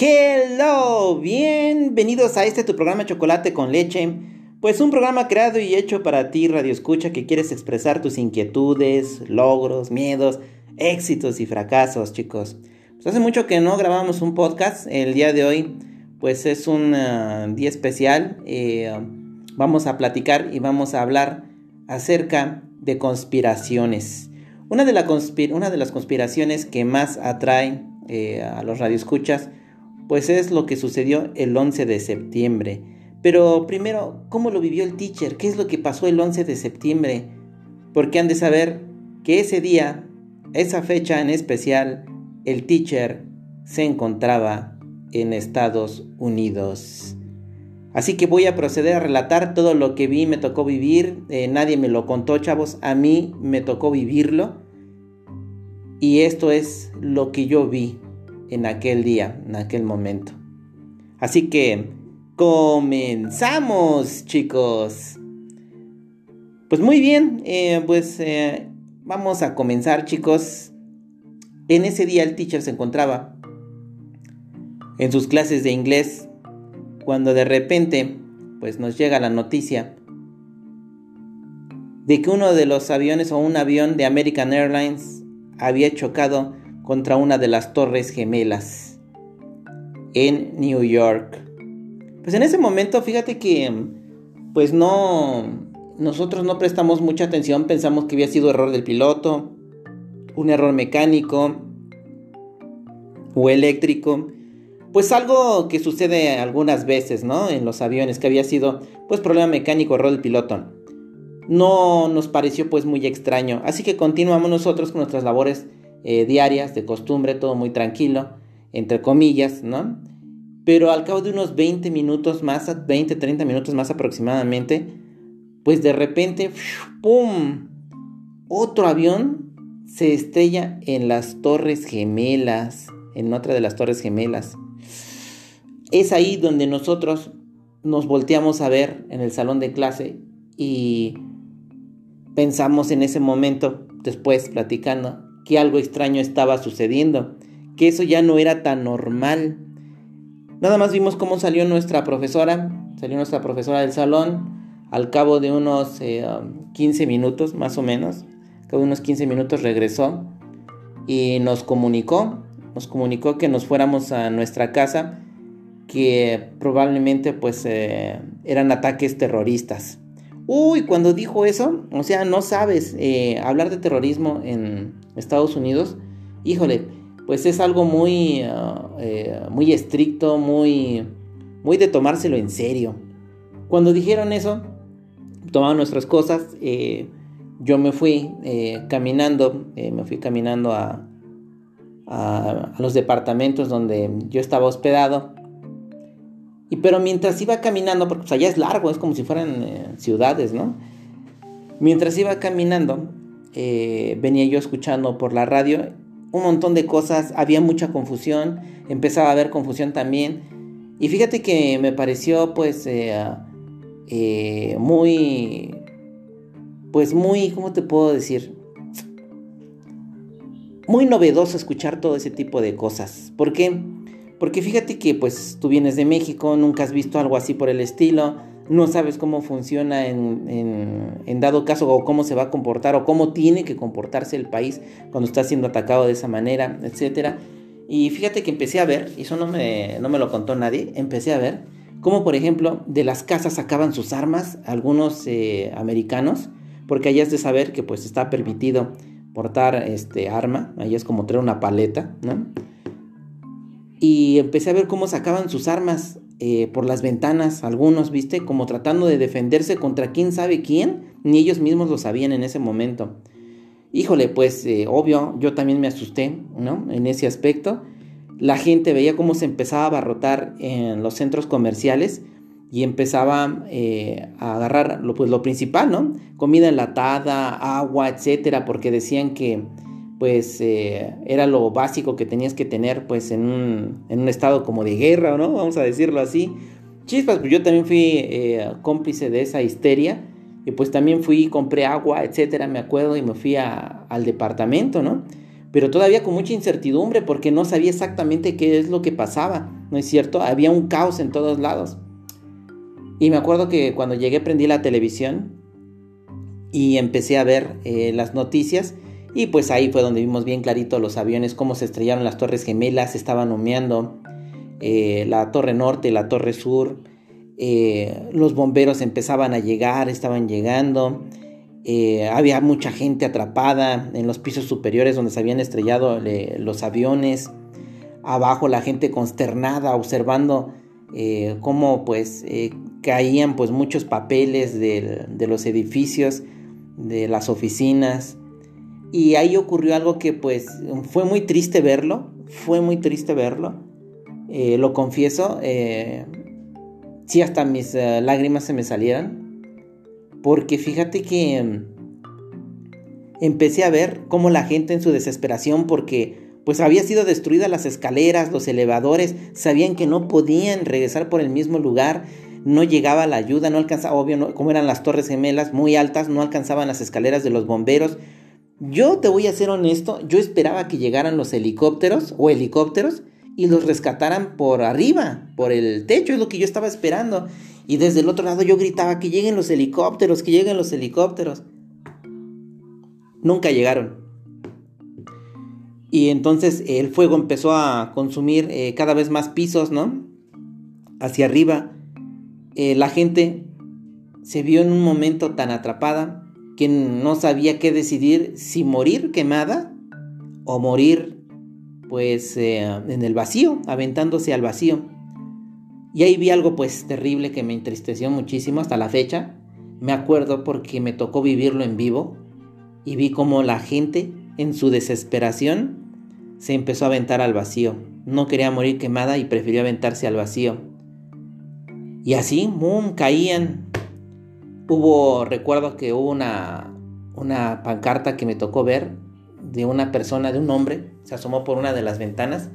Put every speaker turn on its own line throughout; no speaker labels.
Hello, bienvenidos a este tu programa Chocolate con leche. Pues un programa creado y hecho para ti, Radio Escucha, que quieres expresar tus inquietudes, logros, miedos, éxitos y fracasos, chicos. Pues hace mucho que no grabamos un podcast. El día de hoy, pues es un uh, día especial. Eh, vamos a platicar y vamos a hablar acerca de conspiraciones. Una de, las conspiraciones que más atrae eh, a los radioescuchas, pues es lo que sucedió el 11 de septiembre. Pero primero, ¿cómo lo vivió el teacher? ¿Qué es lo que pasó el 11 de septiembre? Porque han de saber que ese día, esa fecha en especial, el teacher se encontraba en Estados Unidos. Así que voy a proceder a relatar todo lo que vi, me tocó vivir. Eh, nadie me lo contó, chavos. A mí me tocó vivirlo. Y esto es lo que yo vi en aquel día, en aquel momento. Así que comenzamos, chicos. Pues muy bien, eh, pues eh, vamos a comenzar, chicos. En ese día el teacher se encontraba en sus clases de inglés cuando de repente pues nos llega la noticia de que uno de los aviones o un avión de American Airlines había chocado contra una de las torres gemelas en New York. Pues en ese momento, fíjate que pues no nosotros no prestamos mucha atención, pensamos que había sido error del piloto, un error mecánico o eléctrico pues algo que sucede algunas veces, ¿no? En los aviones, que había sido, pues, problema mecánico, error del piloto. No nos pareció, pues, muy extraño. Así que continuamos nosotros con nuestras labores eh, diarias, de costumbre, todo muy tranquilo, entre comillas, ¿no? Pero al cabo de unos 20 minutos más, 20, 30 minutos más aproximadamente, pues de repente, ¡pum! Otro avión se estrella en las Torres Gemelas, en otra de las Torres Gemelas. Es ahí donde nosotros nos volteamos a ver en el salón de clase y pensamos en ese momento, después platicando, que algo extraño estaba sucediendo, que eso ya no era tan normal. Nada más vimos cómo salió nuestra profesora, salió nuestra profesora del salón al cabo de unos 15 eh, minutos más o menos, al cabo de unos 15 minutos regresó y nos comunicó, nos comunicó que nos fuéramos a nuestra casa que probablemente pues eh, eran ataques terroristas. Uy, cuando dijo eso, o sea, no sabes, eh, hablar de terrorismo en Estados Unidos, híjole, pues es algo muy, eh, muy estricto, muy, muy de tomárselo en serio. Cuando dijeron eso, tomaban nuestras cosas, yo me fui caminando, me fui caminando a, a, los departamentos donde yo estaba hospedado y pero mientras iba caminando, porque pues allá es largo, es como si fueran eh, ciudades, ¿no? Mientras iba caminando, eh, venía yo escuchando por la radio un montón de cosas, había mucha confusión, empezaba a haber confusión también. Y fíjate que me pareció pues eh, muy, pues muy, ¿cómo te puedo decir? Muy novedoso escuchar todo ese tipo de cosas. ¿Por qué? Porque fíjate que pues tú vienes de México, nunca has visto algo así por el estilo, no sabes cómo funciona en, dado caso o cómo se va a comportar o cómo tiene que comportarse el país cuando está siendo atacado de esa manera, etc. Y fíjate que empecé a ver, y eso no me, no me lo contó nadie, empecé a ver cómo por ejemplo de las casas sacaban sus armas algunos eh, americanos, porque allá es de saber que pues está permitido portar este arma, ahí es como traer una paleta, ¿no? Y empecé a ver cómo sacaban sus armas eh, por las ventanas, algunos, viste, como tratando de defenderse contra quién sabe quién, ni ellos mismos lo sabían en ese momento. Híjole, pues eh, obvio, yo también me asusté, ¿no? En ese aspecto. La gente veía cómo se empezaba a abarrotar en los centros comerciales y empezaba eh, a agarrar lo, pues, lo principal, ¿no? Comida enlatada, agua, etcétera, porque decían que pues eh, era lo básico que tenías que tener pues en un, en un, estado como de guerra, ¿no? Vamos a decirlo así. Chispas, pues yo también fui eh, cómplice de esa histeria y pues también fui, compré agua, etcétera, me acuerdo, y me fui al departamento, ¿no? pero todavía con mucha incertidumbre porque no sabía exactamente qué es lo que pasaba, ¿no es cierto? Había un caos en todos lados. Y me acuerdo que cuando llegué prendí la televisión y empecé a ver eh, las noticias y pues ahí fue donde vimos bien clarito los aviones, cómo se estrellaron las torres gemelas, estaban humeando eh, la torre norte, la torre sur, eh, los bomberos empezaban a llegar, estaban llegando. Eh, había mucha gente atrapada en los pisos superiores donde se habían estrellado los aviones. Abajo la gente consternada observando cómo pues caían pues muchos papeles de, los edificios, de las oficinas. Y ahí ocurrió algo que pues fue muy triste verlo, fue muy triste verlo. lo confieso, sí hasta mis lágrimas se me salieron porque fíjate que mm, empecé a ver cómo la gente en su desesperación, porque pues había sido destruidas las escaleras, los elevadores, sabían que no podían regresar por el mismo lugar, no llegaba la ayuda, no alcanzaba, obvio, como eran las torres gemelas muy altas, no alcanzaban las escaleras de los bomberos. Yo te voy a ser honesto, yo esperaba que llegaran los helicópteros o helicópteros y los rescataran por arriba, por el techo, es lo que yo estaba esperando. Y desde el otro lado yo gritaba que lleguen los helicópteros, que lleguen los helicópteros. Nunca llegaron. Y entonces el fuego empezó a consumir eh, cada vez más pisos, ¿no? Hacia arriba. Eh, la gente se vio en un momento tan atrapada que no sabía qué decidir, si morir quemada o morir pues eh, en el vacío, aventándose al vacío. Y ahí vi algo pues terrible que me entristeció muchísimo hasta la fecha. Me acuerdo porque me tocó vivirlo en vivo y vi como la gente en su desesperación se empezó a aventar al vacío. No quería morir quemada y prefirió aventarse al vacío. Y así, ¡mum! caían. Hubo, recuerdo que hubo una, una pancarta que me tocó ver de una persona, de un hombre, se asomó por una de las ventanas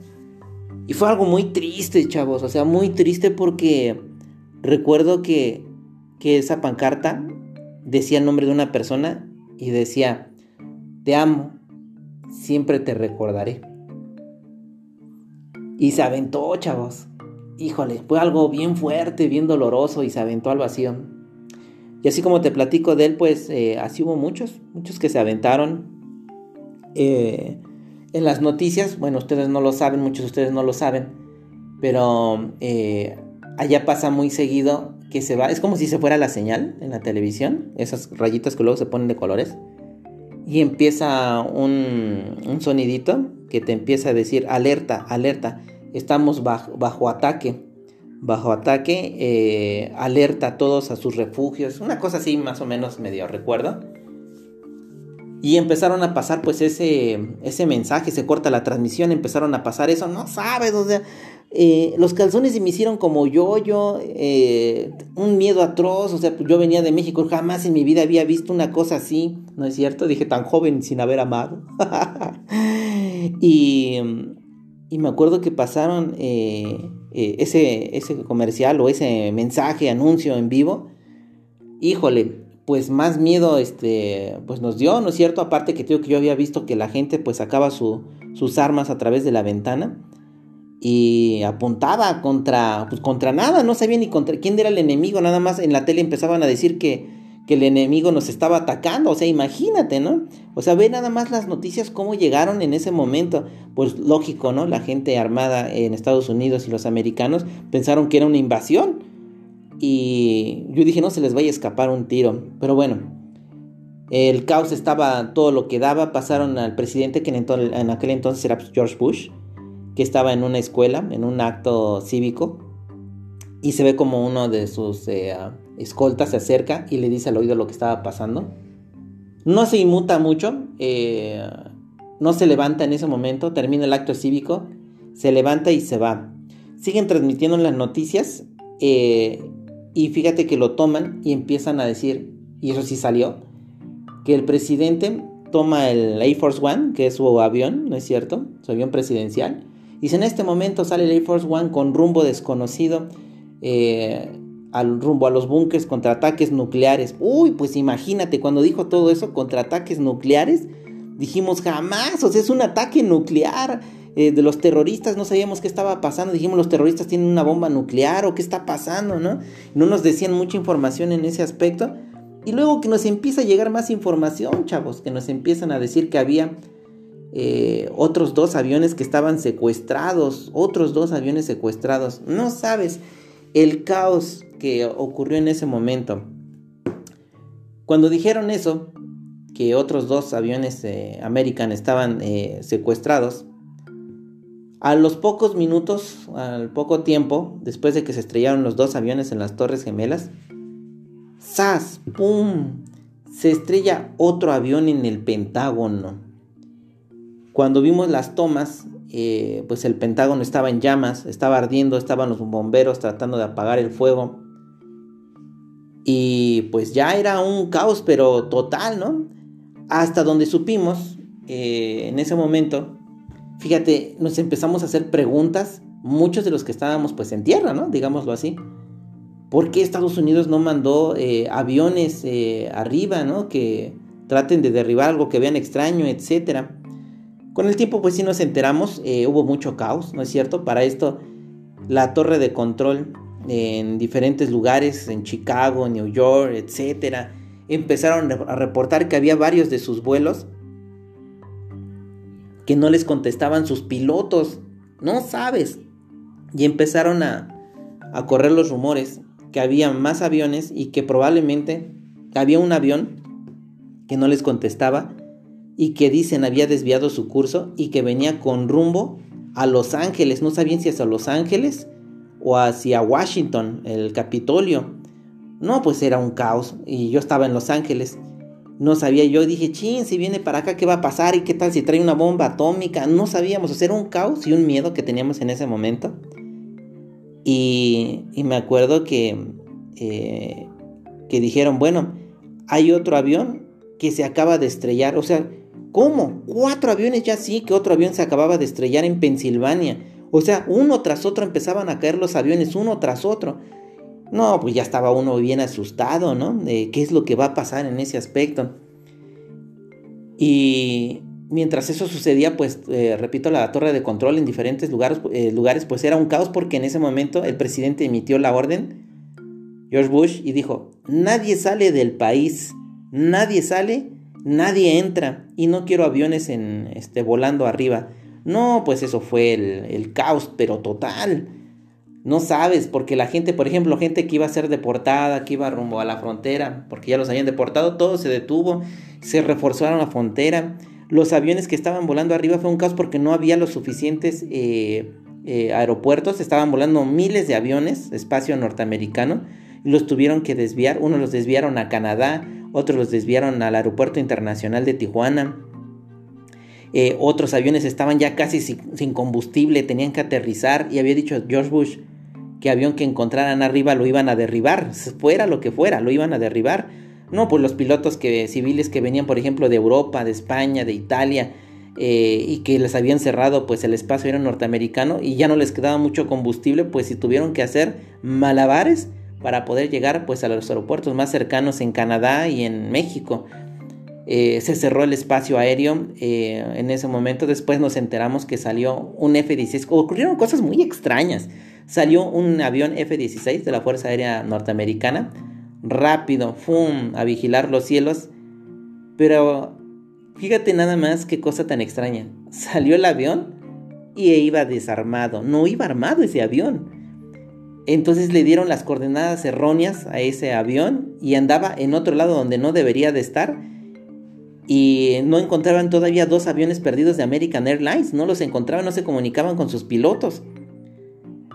y fue algo muy triste, chavos. O sea, muy triste porque recuerdo que, que esa pancarta decía el nombre de una persona y decía, te amo, siempre te recordaré. Y se aventó, chavos. Híjole, fue algo bien fuerte, bien doloroso y se aventó al vacío. Y así como te platico de él, pues eh, así hubo muchos, muchos que se aventaron. Eh, en las noticias, bueno, ustedes no lo saben, muchos de ustedes no lo saben, pero eh, allá pasa muy seguido que se va, es como si se fuera la señal en la televisión, esas rayitas que luego se ponen de colores, y empieza un, sonidito que te empieza a decir, alerta, alerta, estamos bajo ataque, bajo ataque, eh, alerta a todos a sus refugios, una cosa así más o menos medio recuerdo. Y empezaron a pasar pues ese, ese mensaje, se corta la transmisión, empezaron a pasar eso, no sabes, o sea, eh, los calzones se me hicieron como yo, yo, eh, un miedo atroz, o sea, yo venía de México, jamás en mi vida había visto una cosa así, ¿no es cierto? Dije, tan joven sin haber amado. y, y, me acuerdo que pasaron ese, ese comercial o ese mensaje, anuncio en vivo, híjole, pues más miedo este, pues nos dio, ¿no es cierto? Aparte que creo que yo había visto que la gente pues sacaba sus armas a través de la ventana y apuntaba contra, pues contra nada, no sabía ni contra quién era el enemigo, nada más en la tele empezaban a decir que, que el enemigo nos estaba atacando, o sea, imagínate, ¿no? O sea, ve nada más las noticias cómo llegaron en ese momento, pues lógico, ¿no? La gente armada en Estados Unidos y los americanos pensaron que era una invasión, y yo dije, no se les vaya a escapar un tiro. Pero bueno, el caos estaba todo lo que daba. Pasaron al presidente, que en, aquel entonces era George Bush, que estaba en una escuela, en un acto cívico. Y se ve como uno de sus eh, escoltas se acerca y le dice al oído lo que estaba pasando. No se inmuta mucho, eh, no se levanta en ese momento, termina el acto cívico, se levanta y se va. Siguen transmitiendo las noticias. Eh, y fíjate que lo toman y empiezan a decir, y eso sí salió, que el presidente toma el Air Force One, que es su avión, ¿no es cierto? Su avión presidencial. Y en este momento sale el Air Force One con rumbo desconocido, eh, al rumbo a los búnkers contra ataques nucleares. Uy, pues imagínate, cuando dijo todo eso, contra ataques nucleares, Dijimos jamás, o sea, es un ataque nuclear. Eh, de los terroristas no sabíamos qué estaba pasando. Dijimos, los terroristas tienen una bomba nuclear o qué está pasando, ¿no? No nos decían mucha información en ese aspecto. Y luego que nos empieza a llegar más información, chavos, que nos empiezan a decir que había eh, otros dos aviones que estaban secuestrados, otros dos aviones secuestrados. No sabes el caos que ocurrió en ese momento. Cuando dijeron eso, que otros dos aviones eh, American estaban eh, secuestrados, a los pocos minutos, al poco tiempo, después de que se estrellaron los dos aviones en las Torres Gemelas, ¡zas! ¡pum! Se estrella otro avión en el Pentágono. Cuando vimos las tomas, eh, pues el Pentágono estaba en llamas, estaba ardiendo, estaban los bomberos tratando de apagar el fuego. Y pues ya era un caos, pero total, ¿no? Hasta donde supimos, eh, en ese momento, fíjate, nos empezamos a hacer preguntas, muchos de los que estábamos pues en tierra, ¿no? Digámoslo así. ¿Por qué Estados Unidos no mandó eh, aviones arriba, ¿no? Que traten de derribar algo que vean extraño, etcétera? Con el tiempo pues sí nos enteramos, hubo mucho caos, ¿no es cierto? Para esto, la torre de control en diferentes lugares, en Chicago, New York, etcétera, empezaron a reportar que había varios de sus vuelos que no les contestaban sus pilotos. No sabes. Y empezaron a correr los rumores que había más aviones y que probablemente había un avión que no les contestaba y que dicen había desviado su curso y que venía con rumbo a Los Ángeles. No sabían si hacia Los Ángeles o hacia Washington, el Capitolio. No, pues era un caos. Y yo estaba en Los Ángeles. No sabía yo, dije, chin, si viene para acá, ¿qué va a pasar? ¿Y qué tal si trae una bomba atómica? No sabíamos, o sea, era un caos y un miedo que teníamos en ese momento. Y, me acuerdo que, eh, que dijeron, bueno, hay otro avión que se acaba de estrellar. O sea, ¿cómo? Cuatro aviones ya sí, que otro avión se acababa de estrellar en Pensilvania. O sea, uno tras otro empezaban a caer los aviones, uno tras otro. No, pues ya estaba uno bien asustado, ¿no? Qué es lo que va a pasar en ese aspecto. Y mientras eso sucedía, pues, eh, repito, la torre de control en diferentes lugares, eh, lugares, pues era un caos porque en ese momento el presidente emitió la orden, George Bush, y dijo, nadie sale del país, nadie sale, nadie entra, y no quiero aviones en, este, volando arriba. No, pues eso fue el, caos, pero total. No sabes, porque la gente, por ejemplo, gente que iba a ser deportada, que iba rumbo a la frontera, porque ya los habían deportado, todo se detuvo, se reforzaron la frontera. Los aviones que estaban volando arriba fue un caos porque no había los suficientes eh, eh, aeropuertos, estaban volando miles de aviones, espacio norteamericano, y los tuvieron que desviar. Unos los desviaron a Canadá, otros los desviaron al aeropuerto internacional de Tijuana. Eh, otros aviones estaban ya casi sin, combustible, tenían que aterrizar y había dicho George Bush, que avión que encontraran arriba lo iban a derribar, fuera lo que fuera, lo iban a derribar. No, pues los pilotos civiles que venían, por ejemplo, de Europa, de España, de Italia, eh, y que les habían cerrado pues el espacio aéreo norteamericano y ya no les quedaba mucho combustible, pues si tuvieron que hacer malabares para poder llegar pues a los aeropuertos más cercanos en Canadá y en México. Eh, se cerró el espacio aéreo eh, en ese momento. Después nos enteramos que salió un F-16. Ocurrieron cosas muy extrañas. Salió un avión F-16 de la Fuerza Aérea Norteamericana, rápido, ¡fum!, a vigilar los cielos. Pero fíjate nada más qué cosa tan extraña. Salió el avión y iba desarmado, no iba armado ese avión. Entonces le dieron las coordenadas erróneas a ese avión y andaba en otro lado donde no debería de estar. Y no encontraban todavía dos aviones perdidos de American Airlines, no los encontraban, no se comunicaban con sus pilotos.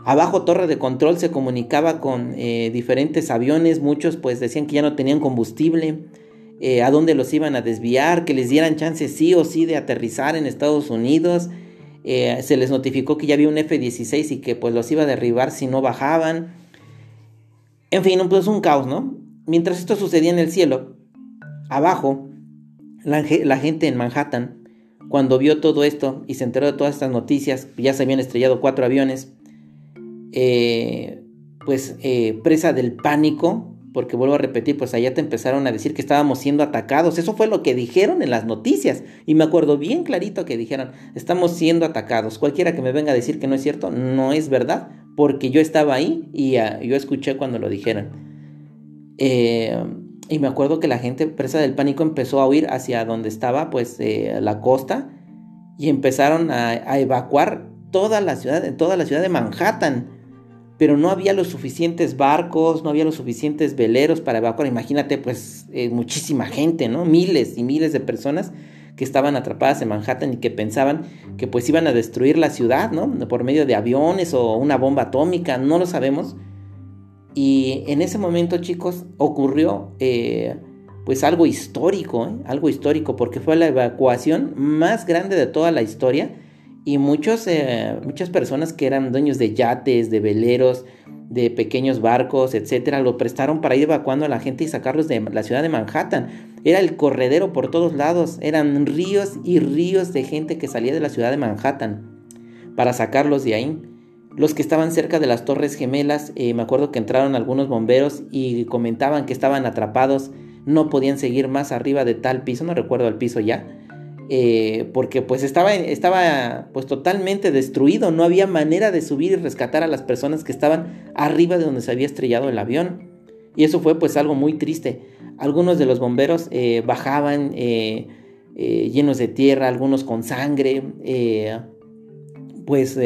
Abajo torre de control se comunicaba con eh, diferentes aviones, muchos pues decían que ya no tenían combustible, eh, a dónde los iban a desviar, que les dieran chance sí o sí de aterrizar en Estados Unidos. Eh, se les notificó que ya había un F-16 y que pues los iba a derribar si no bajaban. En fin, pues un caos, ¿no? Mientras esto sucedía en el cielo, abajo, la, gente en Manhattan, cuando vio todo esto y se enteró de todas estas noticias, ya se habían estrellado cuatro aviones, eh, pues eh, presa del pánico, porque vuelvo a repetir, pues allá te empezaron a decir que estábamos siendo atacados. Eso fue lo que dijeron en las noticias. Y me acuerdo bien clarito que dijeron, estamos siendo atacados. Cualquiera que me venga a decir que no es cierto, no es verdad, porque yo estaba ahí y uh, yo escuché cuando lo dijeron. Eh, y me acuerdo que la gente presa del pánico empezó a huir hacia donde estaba, pues, eh, la costa. Y empezaron a, a evacuar toda la ciudad, toda la ciudad de Manhattan pero no había los suficientes barcos, no había los suficientes veleros para evacuar. Imagínate, pues, eh, muchísima gente, ¿no? Miles y miles de personas que estaban atrapadas en Manhattan y que pensaban que pues iban a destruir la ciudad, ¿no? Por medio de aviones o una bomba atómica, no lo sabemos. Y en ese momento, chicos, ocurrió eh, pues algo histórico, ¿eh? algo histórico, porque fue la evacuación más grande de toda la historia y muchos, eh, muchas personas que eran dueños de yates, de veleros, de pequeños barcos, etcétera, lo prestaron para ir evacuando a la gente y sacarlos de la ciudad de Manhattan. Era el corredero por todos lados, eran ríos y ríos de gente que salía de la ciudad de Manhattan para sacarlos de ahí. Los que estaban cerca de las Torres Gemelas, eh, me acuerdo que entraron algunos bomberos y comentaban que estaban atrapados, no podían seguir más arriba de tal piso, no recuerdo el piso ya, eh, porque pues estaba, estaba pues totalmente destruido, no había manera de subir y rescatar a las personas que estaban arriba de donde se había estrellado el avión. Y eso fue pues algo muy triste. Algunos de los bomberos eh, bajaban eh, llenos de tierra, algunos con sangre, pues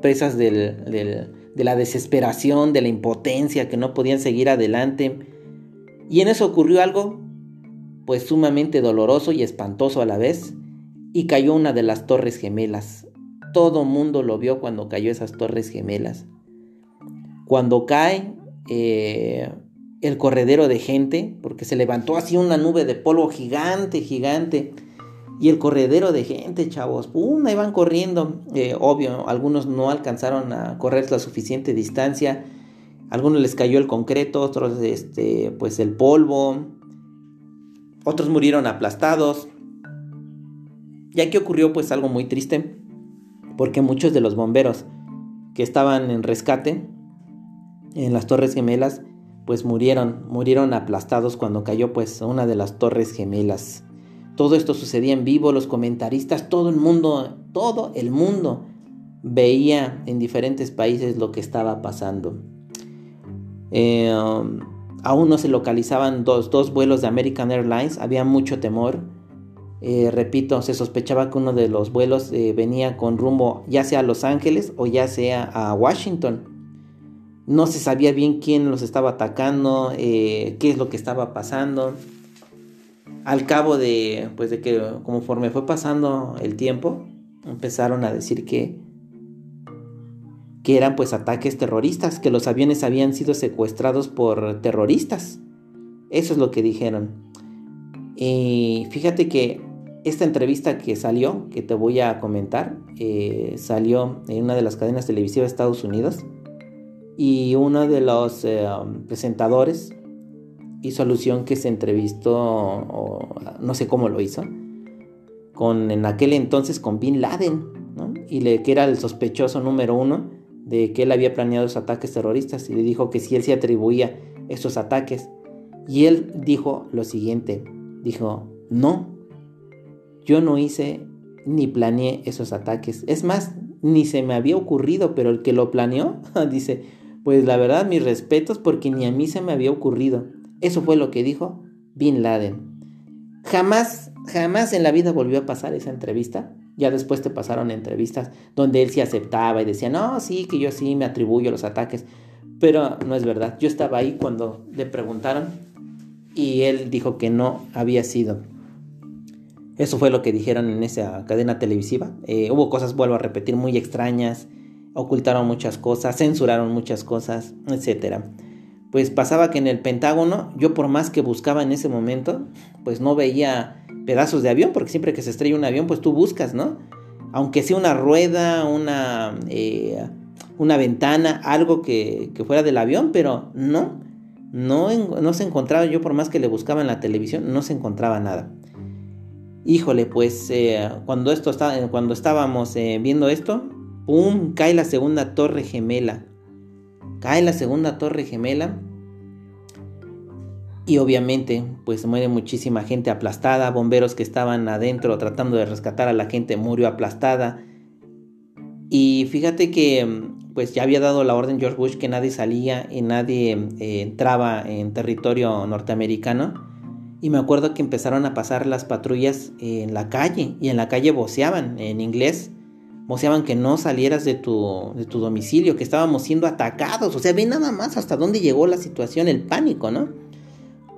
presas de la desesperación, de la impotencia, que no podían seguir adelante. Y en eso ocurrió algo pues sumamente doloroso y espantoso a la vez y cayó una de las torres gemelas. Todo mundo lo vio cuando cayó esas torres gemelas. Cuando cae eh, el corredero de gente, porque se levantó así una nube de polvo gigante, gigante. Y el corredero de gente, chavos, ¡pum! Ahí van corriendo. Eh, obvio, algunos no alcanzaron a correr la suficiente distancia. algunos les cayó el concreto, otros este, pues el polvo. Otros murieron aplastados. Y aquí ocurrió pues algo muy triste, porque muchos de los bomberos que estaban en rescate en las Torres Gemelas, pues murieron, murieron aplastados cuando cayó pues una de las Torres Gemelas. Todo esto sucedía en vivo, los comentaristas, todo el mundo, todo el mundo veía en diferentes países lo que estaba pasando. Eh, um, aún no se localizaban dos, dos vuelos de American Airlines, había mucho temor eh, repito, se sospechaba que uno de los vuelos eh, venía con rumbo ya sea a Los Ángeles o ya sea a Washington. No se sabía bien quién los estaba atacando, eh, qué es lo que estaba pasando. Al cabo de, pues de que conforme fue pasando el tiempo, empezaron a decir que, que eran pues ataques terroristas, que los aviones habían sido secuestrados por terroristas. Eso es lo que dijeron. Y fíjate que esta entrevista que salió, que te voy a comentar, eh, salió en una de las cadenas televisivas de Estados Unidos y uno de los eh, presentadores hizo alusión que se entrevistó, o, no sé cómo lo hizo, con en aquel entonces con Bin Laden, y le, que era el sospechoso número uno de que él había planeado esos ataques terroristas y le dijo que si él se atribuía esos ataques. Y él dijo lo siguiente, dijo, no, yo no hice ni planeé esos ataques. Es más, ni se me había ocurrido, pero el que lo planeó dice, pues la verdad mis respetos porque ni a mí se me había ocurrido. Eso fue lo que dijo Bin Laden. Jamás, jamás en la vida volvió a pasar esa entrevista. Ya después te pasaron entrevistas donde él sí aceptaba y decía, no, sí, que yo sí me atribuyo los ataques. Pero no es verdad. Yo estaba ahí cuando le preguntaron y él dijo que no había sido. Eso fue lo que dijeron en esa cadena televisiva. Eh, hubo cosas, vuelvo a repetir, muy extrañas. Ocultaron muchas cosas, censuraron muchas cosas, etc. Pues pasaba que en el Pentágono, yo por más que buscaba en ese momento, pues no veía pedazos de avión, porque siempre que se estrella un avión, pues tú buscas, ¿no? Aunque sea una rueda, una, eh, una ventana, algo que, que, fuera del avión, pero no, no, no se encontraba, yo por más que le buscaba en la televisión, no se encontraba nada. Híjole, pues eh, cuando, esto está, eh, cuando estábamos eh, viendo esto, ¡pum! cae la segunda torre gemela. Cae la segunda torre gemela. Y obviamente, pues muere muchísima gente aplastada, bomberos que estaban adentro tratando de rescatar a la gente murió aplastada. Y fíjate que pues ya había dado la orden George Bush que nadie salía y nadie entraba en territorio norteamericano. Y me acuerdo que empezaron a pasar las patrullas en la calle y en la calle voceaban en inglés. Voceaban que no salieras de tu, de tu domicilio, que estábamos siendo atacados. O sea, ve nada más hasta dónde llegó la situación, el pánico, ¿no?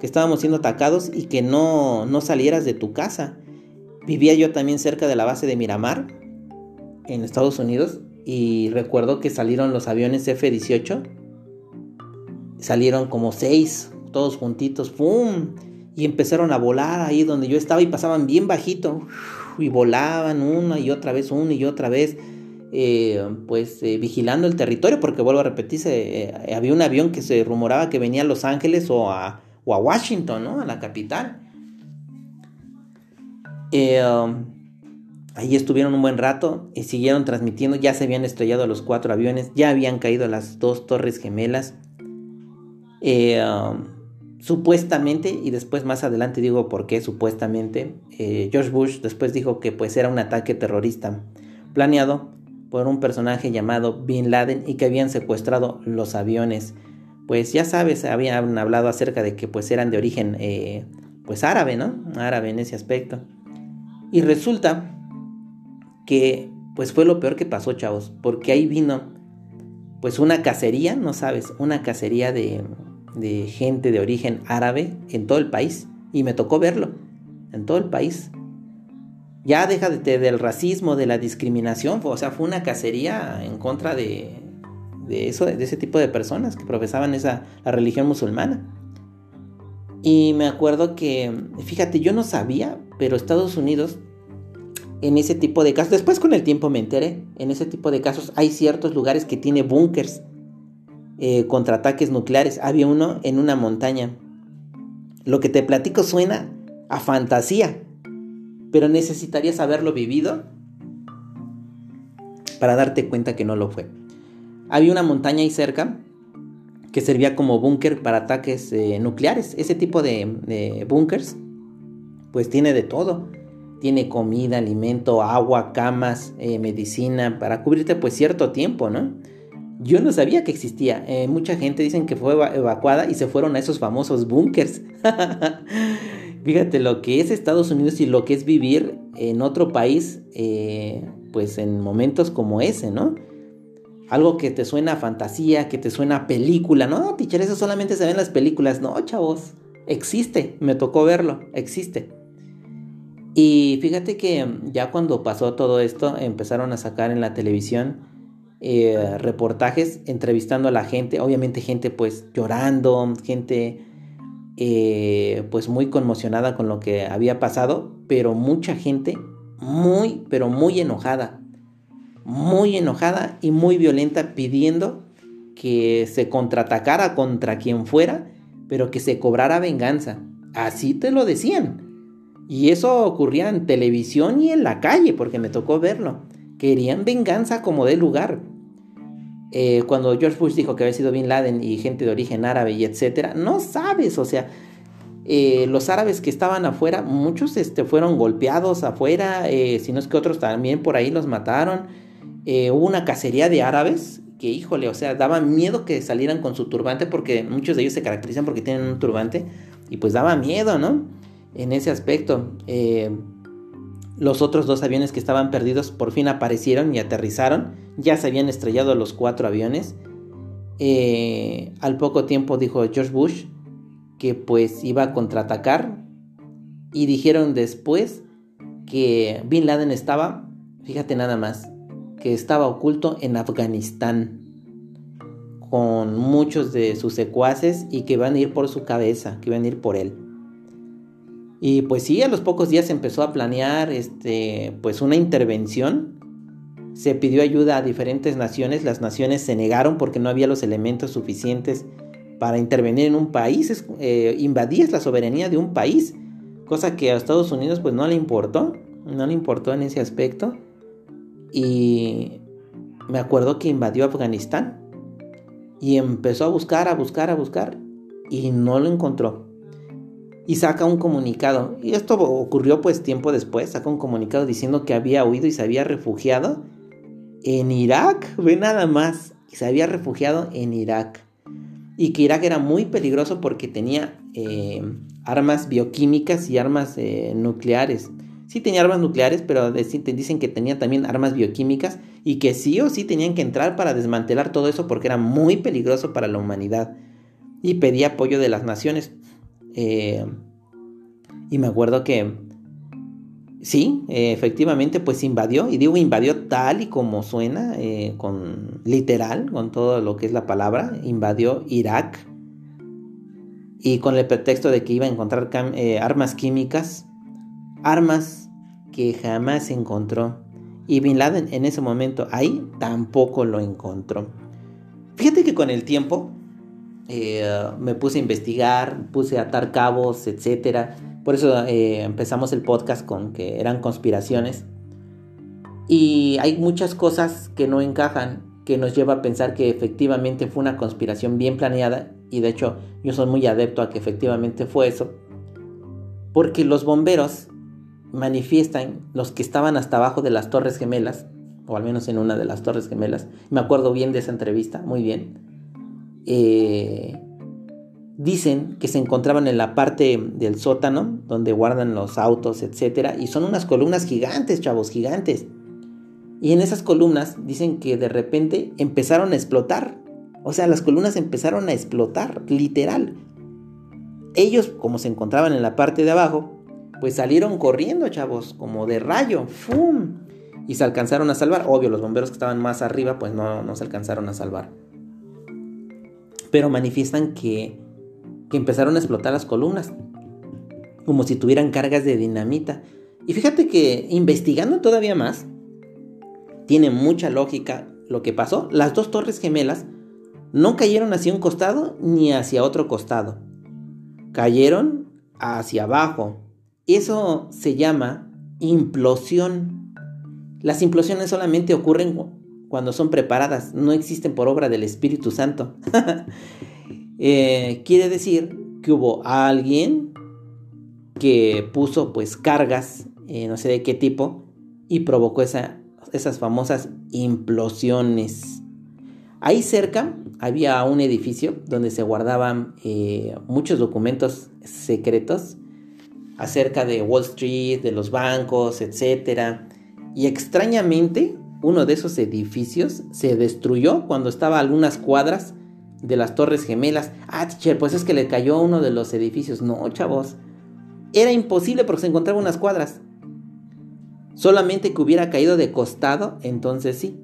que estábamos siendo atacados y que no, no salieras de tu casa. Vivía yo también cerca de la base de Miramar, en Estados Unidos, y recuerdo que salieron los aviones F-18. Salieron como seis, todos juntitos, ¡pum! Y empezaron a volar ahí donde yo estaba y pasaban bien bajito. Y volaban una y otra vez, una y otra vez. Eh, pues eh, vigilando el territorio, porque vuelvo a repetir, eh, había un avión que se rumoraba que venía a Los Ángeles o a, o a Washington, ¿no? A la capital. Eh, um, ahí estuvieron un buen rato y siguieron transmitiendo. Ya se habían estrellado los cuatro aviones, ya habían caído las dos torres gemelas. Eh, um, supuestamente, y después más adelante digo por qué supuestamente, eh, George Bush después dijo que pues era un ataque terrorista planeado por un personaje llamado Bin Laden y que habían secuestrado los aviones pues ya sabes, habían hablado acerca de que pues eran de origen eh, pues árabe, ¿no? Árabe en ese aspecto. Y resulta que pues fue lo peor que pasó, chavos, porque ahí vino pues una cacería, no sabes, una cacería de, de gente de origen árabe en todo el país. Y me tocó verlo, en todo el país. Ya deja de, del racismo, de la discriminación, o sea, fue una cacería en contra de, de, eso, de ese tipo de personas que profesaban esa, la religión musulmana. Y me acuerdo que, fíjate, yo no sabía, pero Estados Unidos, en ese tipo de casos, después con el tiempo me enteré, en ese tipo de casos hay ciertos lugares que tiene búnkers eh, contra ataques nucleares. Había uno en una montaña. Lo que te platico suena a fantasía, pero necesitarías haberlo vivido para darte cuenta que no lo fue. Había una montaña ahí cerca que servía como búnker para ataques eh, nucleares. Ese tipo de, búnkers, pues tiene de todo. Tiene comida, alimento, agua, camas, eh, medicina, para cubrirte pues cierto tiempo, ¿no? Yo no sabía que existía. Eh, mucha gente dicen que fue evacuada y se fueron a esos famosos búnkers. Fíjate lo que es Estados Unidos y lo que es vivir en otro país, pues en momentos como ese, ¿no? algo que te suena fantasía, que te suena película. No, teacher, eso solamente se ve en las películas. No, chavos, existe, me tocó verlo, existe. Y fíjate que ya cuando pasó todo esto, empezaron a sacar en la televisión eh, reportajes entrevistando a la gente, obviamente gente pues llorando, gente eh, pues muy conmocionada con lo que había pasado, pero mucha gente muy, pero muy enojada muy enojada y muy violenta pidiendo que se contraatacara contra quien fuera, pero que se cobrara venganza. Así te lo decían. Y eso ocurría en televisión y en la calle, porque me tocó verlo. Querían venganza como de lugar. Eh, cuando George Bush dijo que había sido Bin Laden y gente de origen árabe y etcétera, no sabes, o sea, eh, los árabes que estaban afuera, muchos este, fueron golpeados afuera, eh, si no es que otros también por ahí los mataron. Eh, hubo una cacería de árabes que, híjole, o sea, daba miedo que salieran con su turbante porque muchos de ellos se caracterizan porque tienen un turbante y pues daba miedo, ¿no? En ese aspecto. Eh, los otros dos aviones que estaban perdidos por fin aparecieron y aterrizaron. Ya se habían estrellado los cuatro aviones. Eh, al poco tiempo dijo George Bush que pues iba a contraatacar. Y dijeron después que Bin Laden estaba, fíjate nada más, que estaba oculto en Afganistán con muchos de sus secuaces y que van a ir por su cabeza, que van a ir por él. Y pues sí, a los pocos días empezó a planear este, pues una intervención. Se pidió ayuda a diferentes naciones, las naciones se negaron porque no había los elementos suficientes para intervenir en un país, eh, invadías la soberanía de un país, cosa que a Estados Unidos pues no le importó, no le importó en ese aspecto. Y me acuerdo que invadió Afganistán y empezó a buscar, a buscar, a buscar y no lo encontró. Y saca un comunicado. Y esto ocurrió pues tiempo después, saca un comunicado diciendo que había huido y se había refugiado en Irak, ve nada más, y se había refugiado en Irak. Y que Irak era muy peligroso porque tenía eh, armas bioquímicas y armas eh, nucleares. Sí tenía armas nucleares, pero dicen que tenía también armas bioquímicas y que sí o sí tenían que entrar para desmantelar todo eso porque era muy peligroso para la humanidad. Y pedía apoyo de las naciones. Eh, y me acuerdo que sí, efectivamente, pues invadió, y digo invadió tal y como suena, eh, con literal, con todo lo que es la palabra, invadió Irak. Y con el pretexto de que iba a encontrar eh, armas químicas, armas que jamás encontró. Y Bin Laden en ese momento ahí tampoco lo encontró. Fíjate que con el tiempo eh, me puse a investigar, puse a atar cabos, etc. Por eso eh, empezamos el podcast con que eran conspiraciones. Y hay muchas cosas que no encajan, que nos lleva a pensar que efectivamente fue una conspiración bien planeada. Y de hecho yo soy muy adepto a que efectivamente fue eso. Porque los bomberos manifiestan, los que estaban hasta abajo de las Torres Gemelas, o al menos en una de las Torres Gemelas, me acuerdo bien de esa entrevista, muy bien eh, dicen que se encontraban en la parte del sótano donde guardan los autos, etc. Y son unas columnas gigantes, chavos, gigantes. Y en esas columnas dicen que de repente empezaron a explotar. O sea, las columnas empezaron a explotar, literal. Ellos, como se encontraban en la parte de abajo, pues salieron corriendo, chavos, como de rayo. ¡Fum! Y se alcanzaron a salvar. Obvio, los bomberos que estaban más arriba, pues no, no se alcanzaron a salvar pero manifiestan que, que empezaron a explotar las columnas, como si tuvieran cargas de dinamita. Y fíjate que investigando todavía más, tiene mucha lógica lo que pasó. Las dos torres gemelas no cayeron hacia un costado ni hacia otro costado. Cayeron hacia abajo. Eso se llama implosión. Las implosiones solamente ocurren cuando son preparadas, no existen por obra del Espíritu Santo. Eh, quiere decir que hubo alguien que puso pues cargas, eh, no sé de qué tipo, y provocó esas famosas implosiones. Ahí cerca había un edificio donde se guardaban eh, muchos documentos secretos acerca de Wall Street, de los bancos, etc. Y extrañamente uno de esos edificios se destruyó cuando estaba a algunas cuadras de las Torres Gemelas. Ah, teacher, pues es que le cayó uno de los edificios. No, chavos. Era imposible porque se encontraba unas cuadras. Solamente que hubiera caído de costado, entonces sí.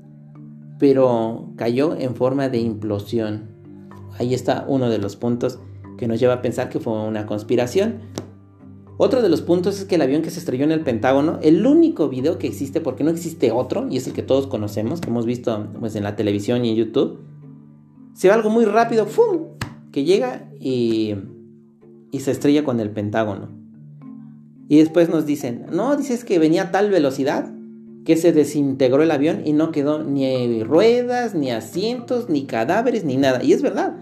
Pero cayó en forma de implosión. Ahí está uno de los puntos que nos lleva a pensar que fue una conspiración. Otro de los puntos es que el avión que se estrelló en el Pentágono, el único video que existe, porque no existe otro, y es el que todos conocemos, que hemos visto pues, en la televisión y en YouTube, se ve algo muy rápido, ¡fum! que llega y, y se estrella con el Pentágono. Y después nos dicen, no, dices que venía a tal velocidad que se desintegró el avión y no quedó ni ruedas, ni asientos, ni cadáveres, ni nada. Y es verdad.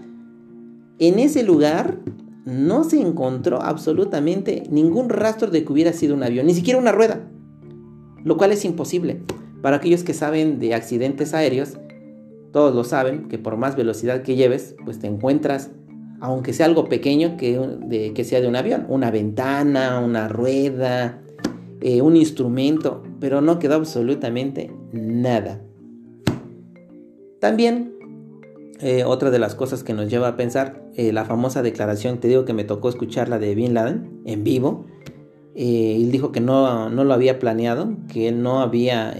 En ese lugar no se encontró absolutamente ningún rastro de que hubiera sido un avión, ni siquiera una rueda, lo cual es imposible. Para aquellos que saben de accidentes aéreos, todos lo saben, que por más velocidad que lleves, pues te encuentras, aunque sea algo pequeño, que, sea de un avión, una ventana, una rueda, eh, un instrumento, pero no quedó absolutamente nada. También eh, otra de las cosas que nos lleva a pensar, eh, la famosa declaración, te digo que me tocó escucharla de Bin Laden en vivo. Eh, él dijo que no, no, lo había planeado, que él no había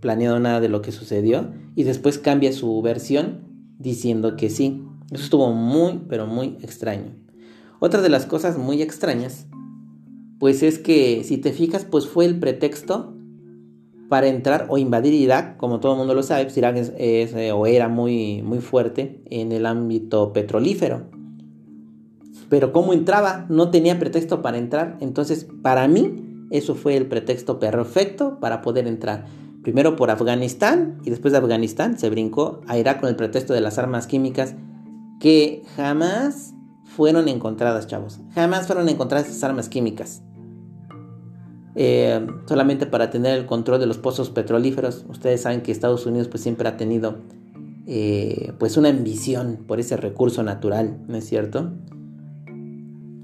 planeado nada de lo que sucedió y después cambia su versión diciendo que sí. Eso estuvo muy, pero muy extraño. Otra de las cosas muy extrañas, pues es que si te fijas, pues fue el pretexto para entrar o invadir Irak, como todo el mundo lo sabe, pues Irak es, eh, o era muy, muy fuerte en el ámbito petrolífero. Pero ¿cómo entraba? No tenía pretexto para entrar. Entonces, para mí, eso fue el pretexto perfecto para poder entrar. Primero por Afganistán y después de Afganistán se brincó a Irak con el pretexto de las armas químicas que jamás fueron encontradas, chavos. Jamás fueron encontradas esas armas químicas. Eh, solamente para tener el control de los pozos petrolíferos. Ustedes saben que Estados Unidos pues siempre ha tenido eh, pues una ambición por ese recurso natural, ¿no es cierto?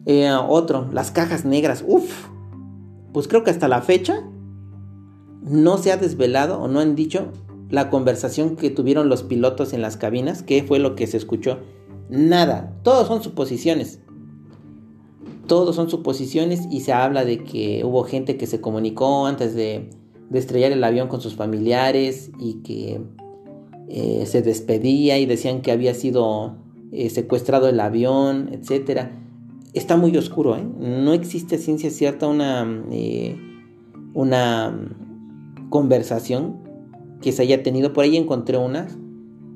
Eh, otro, las cajas negras. Uf, pues creo que hasta la fecha no se ha desvelado o no han dicho la conversación que tuvieron los pilotos en las cabinas, qué fue lo que se escuchó. Nada, todos son suposiciones. Todos son suposiciones y se habla de que hubo gente que se comunicó antes de, estrellar el avión con sus familiares y que eh, se despedía y decían que había sido eh, secuestrado el avión, etc. Está muy oscuro, ¿eh? no existe ciencia cierta una, una conversación que se haya tenido. Por ahí encontré unas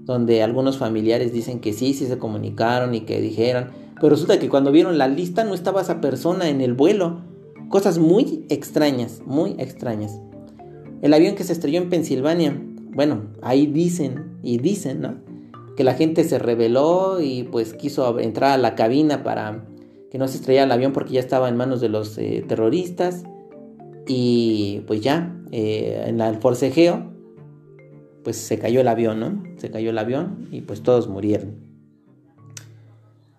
donde algunos familiares dicen que sí, sí se comunicaron y que dijeron pero resulta que cuando vieron la lista no estaba esa persona en el vuelo. Cosas muy extrañas, muy extrañas. El avión que se estrelló en Pensilvania, bueno, ahí dicen y dicen, ¿no? Que la gente se rebeló y pues quiso entrar a la cabina para que no se estrellara el avión porque ya estaba en manos de los eh, terroristas. Y pues ya, eh, en el forcejeo, pues se cayó el avión, ¿no? Se cayó el avión y pues todos murieron.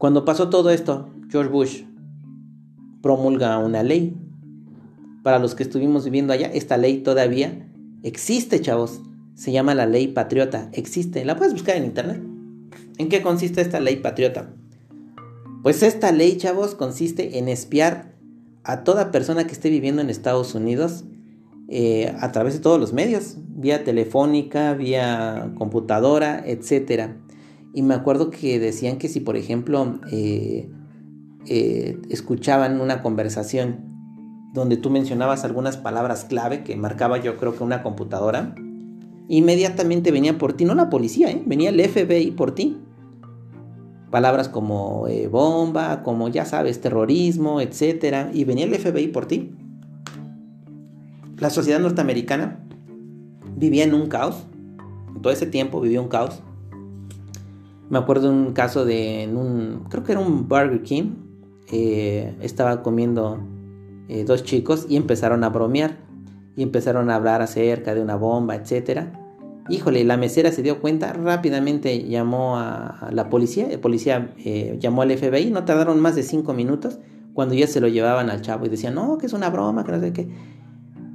Cuando pasó todo esto, George Bush promulga una ley. Para los que estuvimos viviendo allá, esta ley todavía existe, chavos. Se llama la ley patriota. Existe. La puedes buscar en internet. ¿En qué consiste esta ley patriota? Pues esta ley, chavos, consiste en espiar a toda persona que esté viviendo en Estados Unidos eh, a través de todos los medios, vía telefónica, vía computadora, etcétera. Y me acuerdo que decían que si, por ejemplo, eh, eh, escuchaban una conversación donde tú mencionabas algunas palabras clave que marcaba yo creo que una computadora, inmediatamente venía por ti, no la policía, ¿eh? venía el FBI por ti. Palabras como bomba, como ya sabes, terrorismo, etc. Y venía el FBI por ti. La sociedad norteamericana vivía en un caos. En todo ese tiempo vivía un caos me acuerdo de un caso de, un, creo que era un Burger King, eh, estaba comiendo eh, dos chicos y empezaron a bromear y empezaron a hablar acerca de una bomba, etc. Híjole, la mesera se dio cuenta, rápidamente llamó a, la policía, el policía eh, llamó al FBI, no tardaron más de cinco minutos cuando ya se lo llevaban al chavo y decían, no, que es una broma, que no sé qué.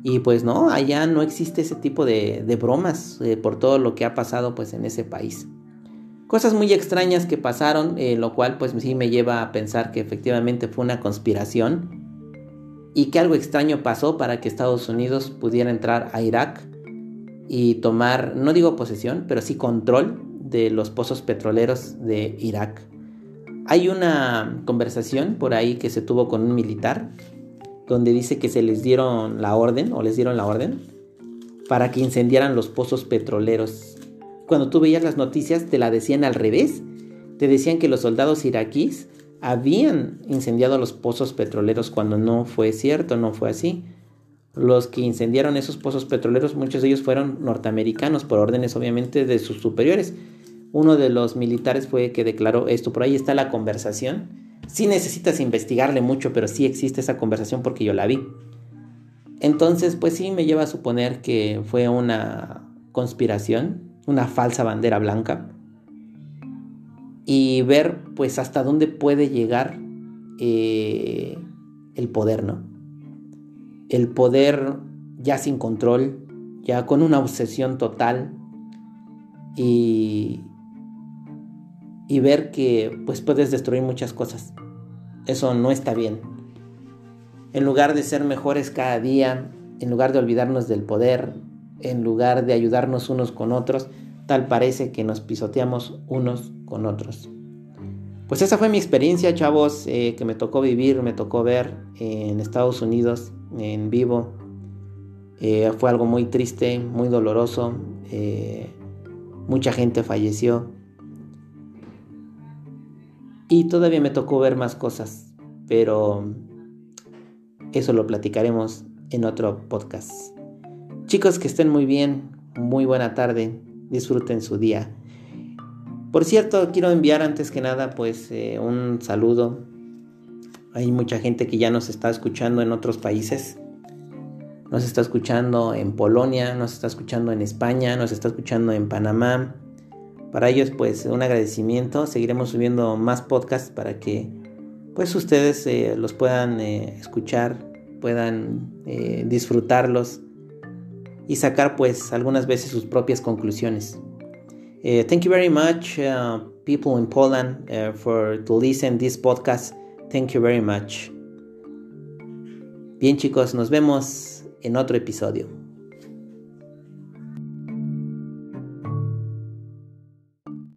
Y pues no, allá no existe ese tipo de, de bromas por todo lo que ha pasado pues en ese país. Cosas muy extrañas que pasaron, eh, lo cual pues sí me lleva a pensar que efectivamente fue una conspiración y que algo extraño pasó para que Estados Unidos pudiera entrar a Irak y tomar, no digo posesión, pero sí control de los pozos petroleros de Irak. Hay una conversación por ahí que se tuvo con un militar donde dice que se les dieron la orden o les dieron la orden para que incendiaran los pozos petroleros cuando tú veías las noticias te la decían al revés. Te decían que los soldados iraquíes habían incendiado los pozos petroleros cuando no fue cierto, no fue así. Los que incendiaron esos pozos petroleros, muchos de ellos fueron norteamericanos, por órdenes obviamente de sus superiores. Uno de los militares fue que declaró esto, por ahí está la conversación. Sí necesitas investigarle mucho, pero sí existe esa conversación porque yo la vi. Entonces, pues sí me lleva a suponer que fue una conspiración una falsa bandera blanca y ver pues hasta dónde puede llegar eh, el poder, ¿no? El poder ya sin control, ya con una obsesión total y, y ver que pues puedes destruir muchas cosas. Eso no está bien. En lugar de ser mejores cada día, en lugar de olvidarnos del poder, en lugar de ayudarnos unos con otros, tal parece que nos pisoteamos unos con otros. Pues esa fue mi experiencia, chavos, eh, que me tocó vivir, me tocó ver en Estados Unidos en vivo. Eh, fue algo muy triste, muy doloroso. Eh, mucha gente falleció. Y todavía me tocó ver más cosas, pero eso lo platicaremos en otro podcast. Chicos, que estén muy bien, muy buena tarde, disfruten su día. Por cierto, quiero enviar antes que nada pues eh, un saludo. Hay mucha gente que ya nos está escuchando en otros países. Nos está escuchando en Polonia, nos está escuchando en España, nos está escuchando en Panamá. Para ellos pues un agradecimiento. Seguiremos subiendo más podcasts para que pues ustedes eh, los puedan eh, escuchar, puedan disfrutarlos y sacar pues algunas veces sus propias conclusiones. Uh, thank you very much, uh, people in Poland, uh, for to listen this podcast. Thank you very much. Bien chicos, nos vemos en otro episodio.